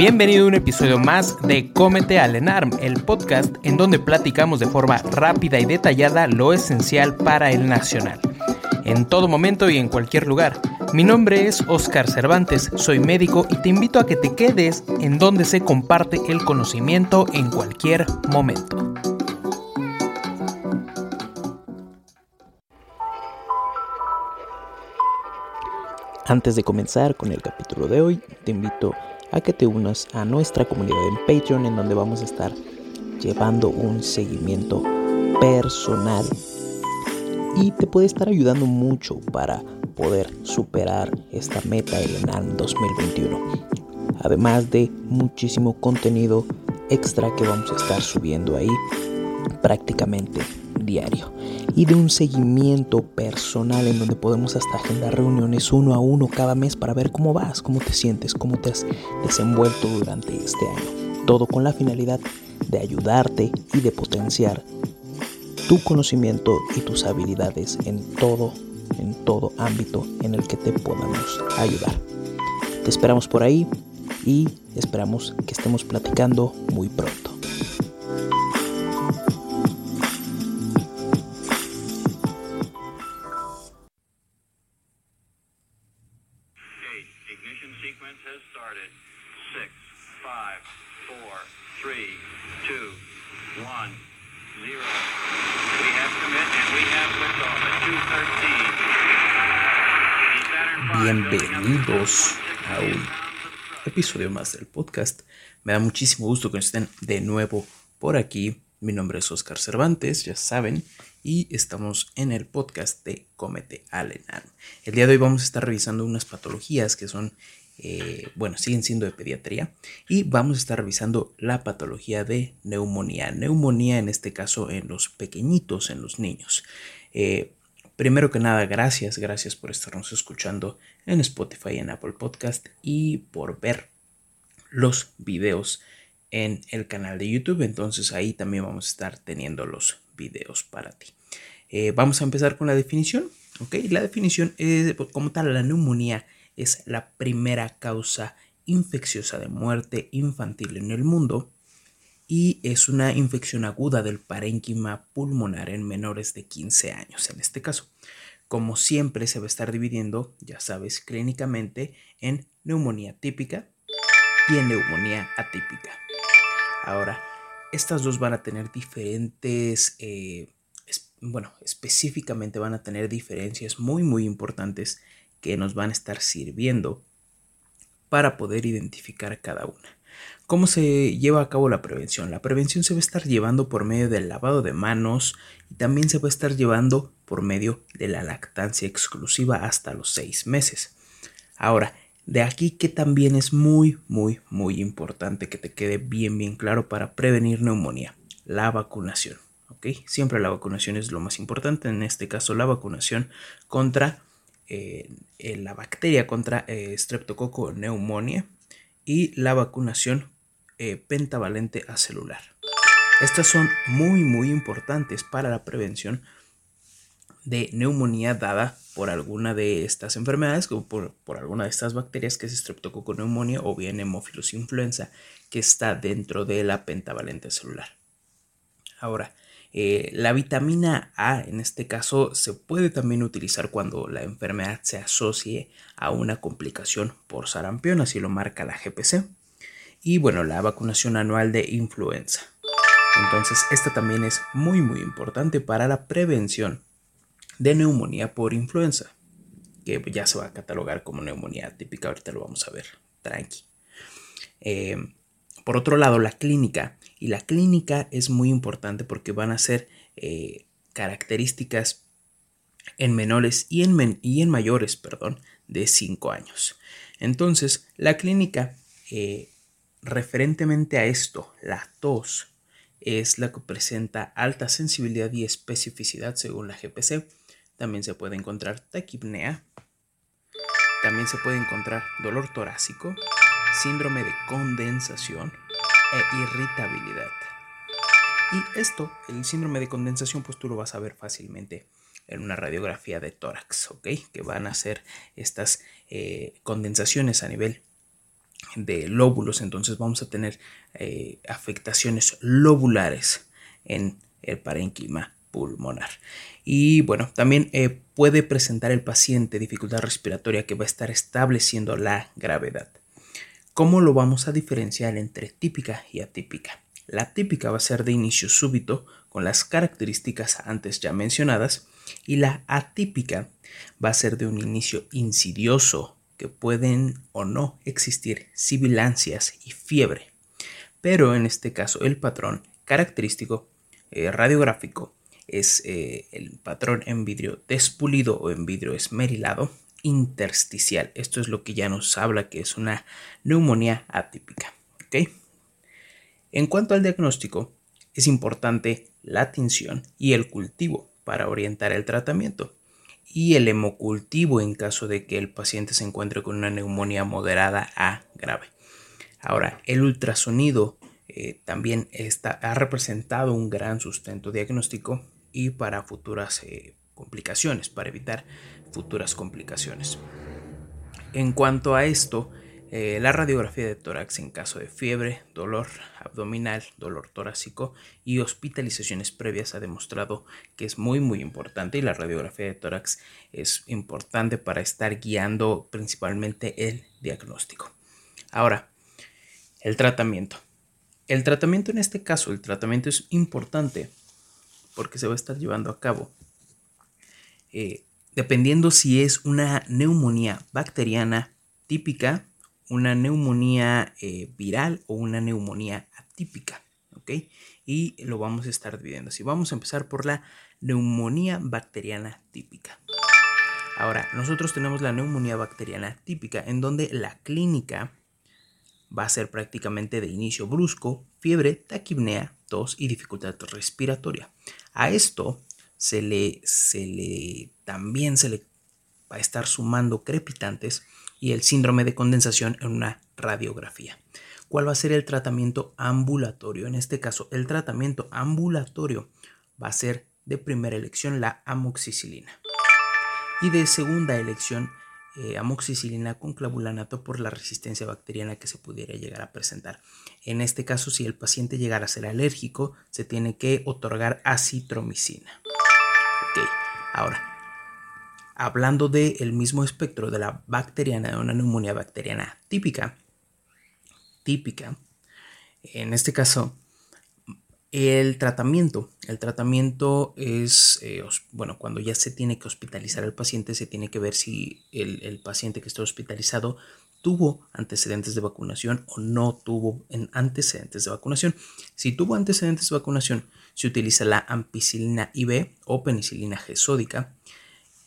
Bienvenido a un episodio más de Cómete al ENARM, el podcast en donde platicamos de forma rápida y detallada lo esencial para el nacional. En todo momento y en cualquier lugar. Mi nombre es Oscar Cervantes, soy médico y te invito a que te quedes en donde se comparte el conocimiento en cualquier momento. Antes de comenzar con el capítulo de hoy, te invito a que te unas a nuestra comunidad en Patreon en donde vamos a estar llevando un seguimiento personal y te puede estar ayudando mucho para poder superar esta meta del ENAM 2021. Además de muchísimo contenido extra que vamos a estar subiendo ahí prácticamente diario y de un seguimiento personal en donde podemos hasta agendar reuniones uno a uno cada mes para ver cómo vas, cómo te sientes, cómo te has desenvuelto durante este año. Todo con la finalidad de ayudarte y de potenciar tu conocimiento y tus habilidades en todo, en todo ámbito en el que te podamos ayudar. Te esperamos por ahí y esperamos que estemos platicando muy pronto. Bienvenidos a un episodio más del podcast. Me da muchísimo gusto que estén de nuevo por aquí. Mi nombre es Oscar Cervantes, ya saben, y estamos en el podcast de Cómete al. El día de hoy vamos a estar revisando unas patologías que son, eh, bueno, siguen siendo de pediatría, y vamos a estar revisando la patología de neumonía. Neumonía en este caso en los pequeñitos, en los niños. Eh, Primero que nada, gracias, gracias por estarnos escuchando en Spotify, en Apple Podcast y por ver los videos en el canal de YouTube. Entonces ahí también vamos a estar teniendo los videos para ti. Eh, vamos a empezar con la definición. ¿ok? La definición es, como tal, la neumonía es la primera causa infecciosa de muerte infantil en el mundo y es una infección aguda del parénquima pulmonar en menores de 15 años en este caso. Como siempre se va a estar dividiendo, ya sabes, clínicamente en neumonía típica y en neumonía atípica. Ahora, estas dos van a tener diferentes, eh, bueno, específicamente van a tener diferencias muy, muy importantes que nos van a estar sirviendo para poder identificar cada una. ¿Cómo se lleva a cabo la prevención? La prevención se va a estar llevando por medio del lavado de manos y también se va a estar llevando por medio de la lactancia exclusiva hasta los seis meses. Ahora, de aquí que también es muy, muy, muy importante que te quede bien, bien claro para prevenir neumonía, la vacunación. ¿ok? Siempre la vacunación es lo más importante, en este caso la vacunación contra la bacteria, contra eh, streptococo y la vacunación eh, pentavalente acelular. Estas son muy muy importantes para la prevención de neumonía dada por alguna de estas enfermedades o por, por alguna de estas bacterias que es streptococcus neumonía o bien hemófilos influenza que está dentro de la pentavalente celular. Ahora, eh, la vitamina A en este caso se puede también utilizar cuando la enfermedad se asocie a una complicación por sarampión, así lo marca la GPC. Y bueno, la vacunación anual de influenza. Entonces, esta también es muy muy importante para la prevención de neumonía por influenza, que ya se va a catalogar como neumonía típica, ahorita lo vamos a ver, tranqui. Eh, por otro lado, la clínica. Y la clínica es muy importante porque van a ser eh, características en menores y en, y en mayores, perdón, de 5 años. Entonces, la clínica, eh, referentemente a esto, la tos, es la que presenta alta sensibilidad y especificidad según la GPC. También se puede encontrar taquipnea. También se puede encontrar dolor torácico, síndrome de condensación e irritabilidad. Y esto, el síndrome de condensación, pues tú lo vas a ver fácilmente en una radiografía de tórax, ¿ok? Que van a ser estas eh, condensaciones a nivel de lóbulos, entonces vamos a tener eh, afectaciones lobulares en el parénquima pulmonar. Y bueno, también eh, puede presentar el paciente dificultad respiratoria que va a estar estableciendo la gravedad. ¿Cómo lo vamos a diferenciar entre típica y atípica? La típica va a ser de inicio súbito con las características antes ya mencionadas y la atípica va a ser de un inicio insidioso que pueden o no existir sibilancias y fiebre. Pero en este caso el patrón característico eh, radiográfico es eh, el patrón en vidrio despulido o en vidrio esmerilado intersticial. Esto es lo que ya nos habla que es una neumonía atípica. En cuanto al diagnóstico, es importante la tinción y el cultivo para orientar el tratamiento y el hemocultivo en caso de que el paciente se encuentre con una neumonía moderada a grave. Ahora, el ultrasonido eh, también está, ha representado un gran sustento diagnóstico y para futuras eh, complicaciones, para evitar futuras complicaciones. En cuanto a esto, eh, la radiografía de tórax en caso de fiebre, dolor abdominal, dolor torácico y hospitalizaciones previas ha demostrado que es muy muy importante y la radiografía de tórax es importante para estar guiando principalmente el diagnóstico. Ahora, el tratamiento. El tratamiento en este caso, el tratamiento es importante porque se va a estar llevando a cabo eh, dependiendo si es una neumonía bacteriana típica una neumonía eh, viral o una neumonía atípica. Y lo vamos a estar dividiendo así. Vamos a empezar por la neumonía bacteriana típica. Ahora, nosotros tenemos la neumonía bacteriana típica en donde la clínica va a ser prácticamente de inicio brusco, fiebre, taquipnea, tos y dificultad respiratoria. A esto se le, se le también se le va a estar sumando crepitantes y el síndrome de condensación en una radiografía. ¿Cuál va a ser el tratamiento ambulatorio? En este caso, el tratamiento ambulatorio va a ser de primera elección la amoxicilina y de segunda elección eh, amoxicilina con clavulanato por la resistencia bacteriana que se pudiera llegar a presentar. En este caso, si el paciente llegara a ser alérgico, se tiene que otorgar acitromicina. Ok, ahora, hablando del mismo espectro de la bacteriana, de una neumonía bacteriana típica, típica, en este caso, el tratamiento, el tratamiento es, eh, bueno, cuando ya se tiene que hospitalizar al paciente, se tiene que ver si el, paciente que está hospitalizado tuvo antecedentes de vacunación o no tuvo antecedentes de vacunación. Si tuvo antecedentes de vacunación, se utiliza la ampicilina IV o penicilina G sódica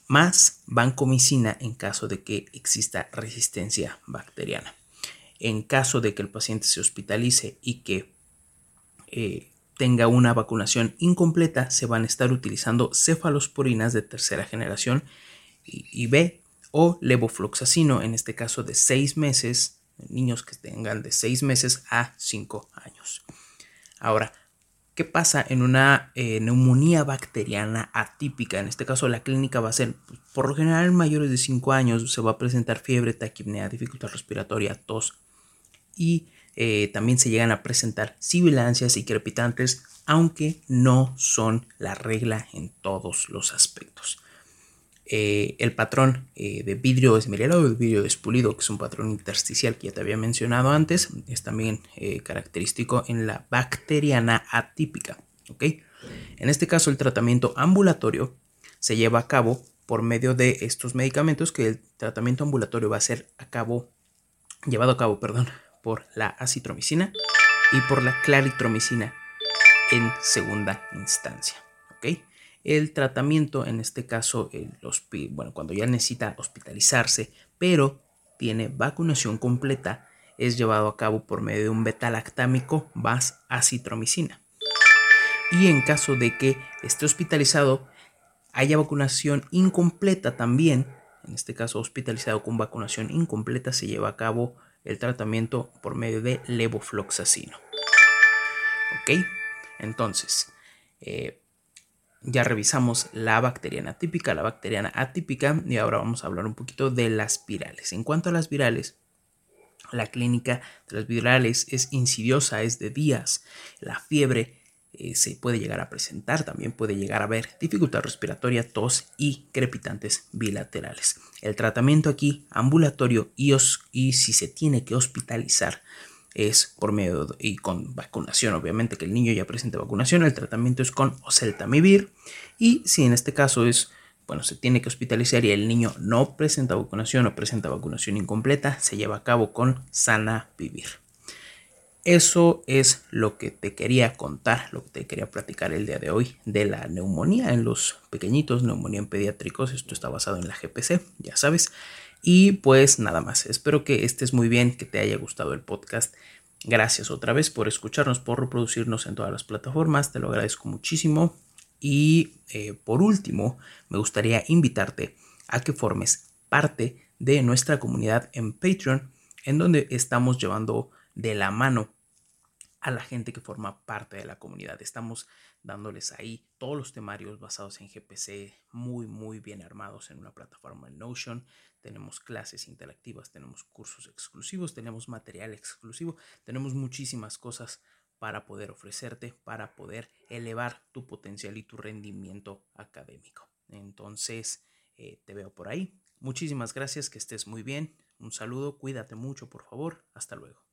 más vancomicina en caso de que exista resistencia bacteriana. En caso de que el paciente se hospitalice y que eh, tenga una vacunación incompleta, se van a estar utilizando cefalosporinas de tercera generación y, B o levofloxacino, en este caso de 6 meses, niños que tengan de 6 meses a 5 años. Ahora, ¿Qué pasa en una eh, neumonía bacteriana atípica? En este caso, la clínica va a ser, por lo general, en mayores de 5 años, se va a presentar fiebre, taquipnea, dificultad respiratoria, tos y eh, también se llegan a presentar sibilancias y crepitantes, aunque no son la regla en todos los aspectos. Eh, el patrón eh, de vidrio esmerilado, de vidrio despulido, que es un patrón intersticial que ya te había mencionado antes, es también característico en la bacteriana atípica. En este caso, el tratamiento ambulatorio se lleva a cabo por medio de estos medicamentos que el tratamiento ambulatorio va a ser a cabo, llevado a cabo perdón, por la acitromicina y por la claritromicina en segunda instancia. El tratamiento, en este caso, el bueno, cuando ya necesita hospitalizarse, pero tiene vacunación completa, es llevado a cabo por medio de un betalactámico más acitromicina. Y en caso de que esté hospitalizado, haya vacunación incompleta también, en este caso hospitalizado con vacunación incompleta, se lleva a cabo el tratamiento por medio de levofloxacino. Ok, entonces eh, ya revisamos la bacteriana atípica, la bacteriana atípica y ahora vamos a hablar un poquito de las virales. En cuanto a las virales, la clínica de las virales es insidiosa, es de días. La fiebre eh, se puede llegar a presentar, también puede llegar a haber dificultad respiratoria, tos y crepitantes bilaterales. El tratamiento aquí ambulatorio y, y si se tiene que hospitalizar es por medio y con vacunación, obviamente que el niño ya presente vacunación, el tratamiento es con oseltamivir y si en este caso es bueno, se tiene que hospitalizar y el niño no presenta vacunación o presenta vacunación incompleta, se lleva a cabo con sana vivir. Eso es lo que te quería contar, lo que te quería platicar el día de hoy de la neumonía en los pequeñitos, neumonía en pediátricos. Esto está basado en la GPC, ya sabes. Y pues nada más, espero que estés muy bien, que te haya gustado el podcast. Gracias otra vez por escucharnos, por reproducirnos en todas las plataformas, te lo agradezco muchísimo. Y eh, por último, me gustaría invitarte a que formes parte de nuestra comunidad en Patreon, en donde estamos llevando de la mano a la gente que forma parte de la comunidad. Estamos dándoles ahí todos los temarios basados en GPC muy muy bien armados en una plataforma en Notion. Tenemos clases interactivas, tenemos cursos exclusivos, tenemos material exclusivo, tenemos muchísimas cosas para poder ofrecerte, para poder elevar tu potencial y tu rendimiento académico. Entonces, eh, te veo por ahí. Muchísimas gracias, que estés muy bien. Un saludo, cuídate mucho, por favor. Hasta luego.